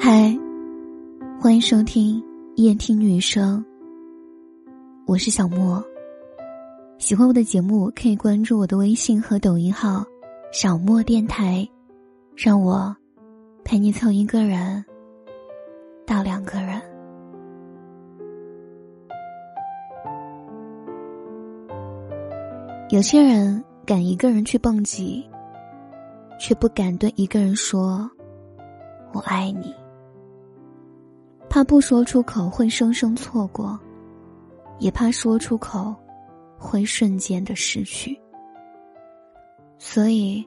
嗨，欢迎收听夜听女生。我是小莫。喜欢我的节目，可以关注我的微信和抖音号“小莫电台”，让我陪你从一个人到两个人。有些人敢一个人去蹦极，却不敢对一个人说“我爱你”，怕不说出口会生生错过，也怕说出口会瞬间的失去。所以，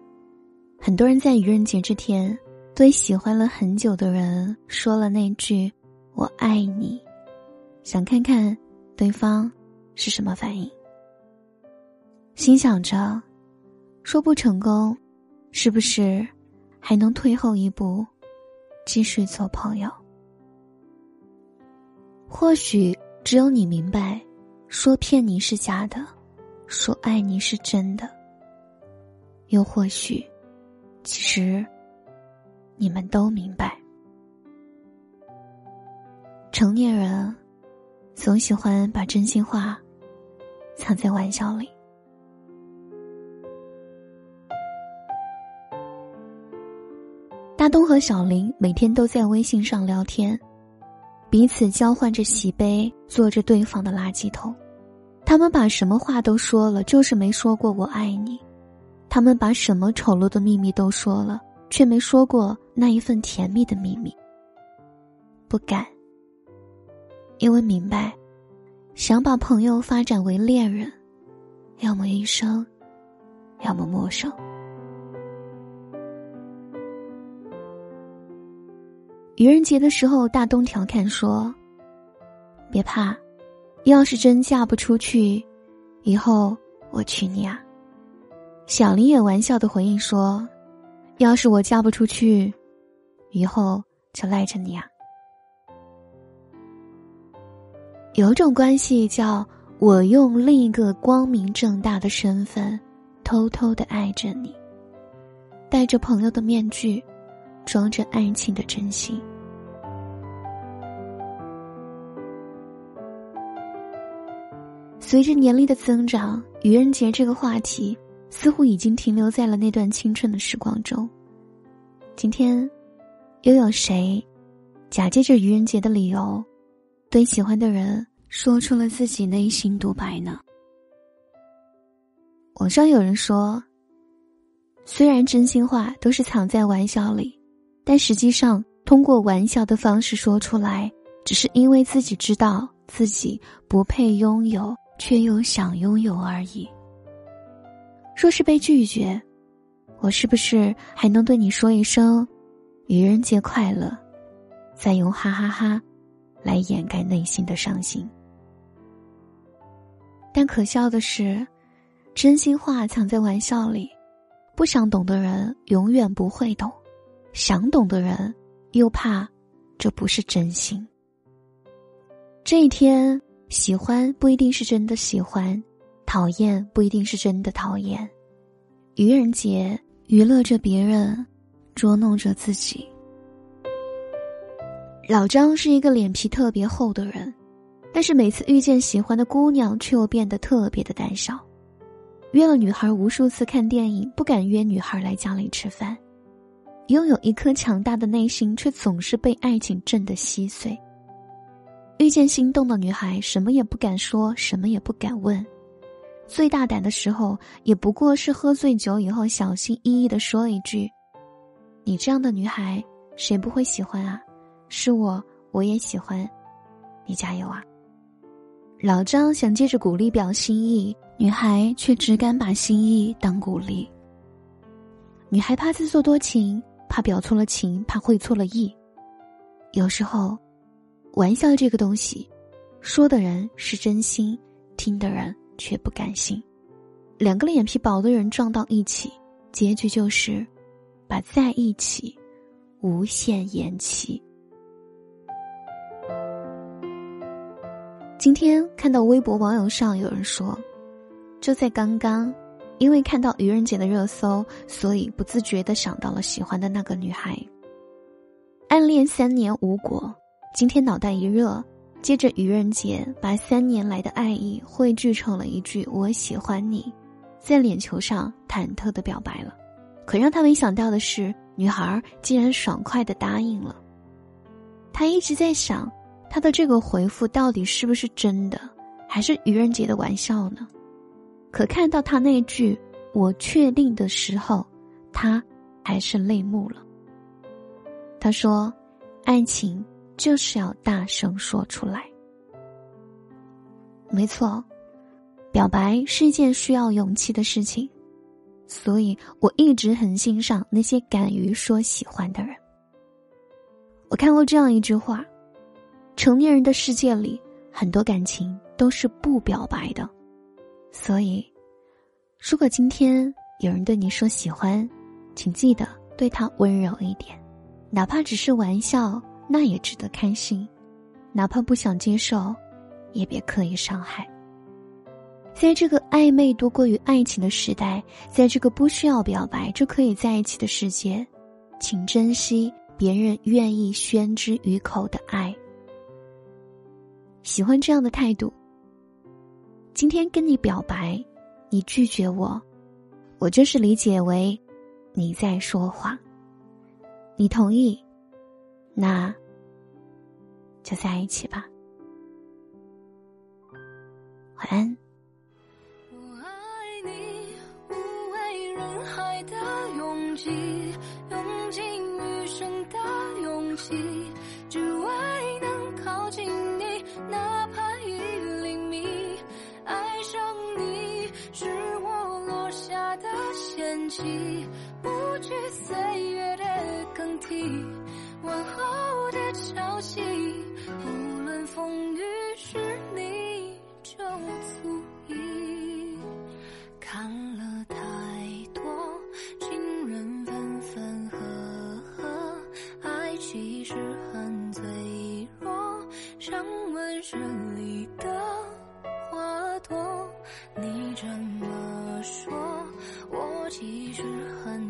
很多人在愚人节这天对喜欢了很久的人说了那句“我爱你”，想看看对方是什么反应。心想着，说不成功，是不是还能退后一步，继续做朋友？或许只有你明白，说骗你是假的，说爱你是真的。又或许，其实你们都明白，成年人总喜欢把真心话藏在玩笑里。大东和小林每天都在微信上聊天，彼此交换着喜杯，做着对方的垃圾桶。他们把什么话都说了，就是没说过“我爱你”。他们把什么丑陋的秘密都说了，却没说过那一份甜蜜的秘密。不敢，因为明白，想把朋友发展为恋人，要么一生，要么陌生。愚人节的时候，大东调侃说：“别怕，要是真嫁不出去，以后我娶你啊。”小林也玩笑的回应说：“要是我嫁不出去，以后就赖着你啊。”有种关系叫我用另一个光明正大的身份，偷偷的爱着你，戴着朋友的面具。装着爱情的真心。随着年龄的增长，愚人节这个话题似乎已经停留在了那段青春的时光中。今天，又有谁假借着愚人节的理由，对喜欢的人说出了自己内心独白呢？网上有人说，虽然真心话都是藏在玩笑里。但实际上，通过玩笑的方式说出来，只是因为自己知道自己不配拥有，却又想拥有而已。若是被拒绝，我是不是还能对你说一声“愚人节快乐”，再用哈哈哈来掩盖内心的伤心？但可笑的是，真心话藏在玩笑里，不想懂的人永远不会懂。想懂的人，又怕这不是真心。这一天，喜欢不一定是真的喜欢，讨厌不一定是真的讨厌。愚人节，娱乐着别人，捉弄着自己。老张是一个脸皮特别厚的人，但是每次遇见喜欢的姑娘，却又变得特别的胆小。约了女孩无数次看电影，不敢约女孩来家里吃饭。拥有一颗强大的内心，却总是被爱情震得稀碎。遇见心动的女孩，什么也不敢说，什么也不敢问。最大胆的时候，也不过是喝醉酒以后，小心翼翼的说一句：“你这样的女孩，谁不会喜欢啊？是我，我也喜欢。你加油啊！”老张想借着鼓励表心意，女孩却只敢把心意当鼓励。女孩怕自作多情。怕表错了情，怕会错了意。有时候，玩笑这个东西，说的人是真心，听的人却不甘心。两个脸皮薄的人撞到一起，结局就是把在一起无限延期。今天看到微博网友上有人说，就在刚刚。因为看到愚人节的热搜，所以不自觉的想到了喜欢的那个女孩。暗恋三年无果，今天脑袋一热，接着愚人节把三年来的爱意汇聚成了一句“我喜欢你”，在脸球上忐忑的表白了。可让他没想到的是，女孩竟然爽快的答应了。他一直在想，他的这个回复到底是不是真的，还是愚人节的玩笑呢？可看到他那句“我确定”的时候，他还是泪目了。他说：“爱情就是要大声说出来。”没错，表白是一件需要勇气的事情，所以我一直很欣赏那些敢于说喜欢的人。我看过这样一句话：成年人的世界里，很多感情都是不表白的。所以，如果今天有人对你说喜欢，请记得对他温柔一点，哪怕只是玩笑，那也值得开心；哪怕不想接受，也别刻意伤害。在这个暧昧多过于爱情的时代，在这个不需要表白就可以在一起的世界，请珍惜。别人愿意宣之于口的爱，喜欢这样的态度。今天跟你表白，你拒绝我，我就是理解为你在说谎。你同意，那就在一起吧。晚安。惜不惧岁月的更替往后的朝夕不论风雨是你就足矣看了太多情人分分合合爱其实很脆弱像温室里的花朵你这么说。其实很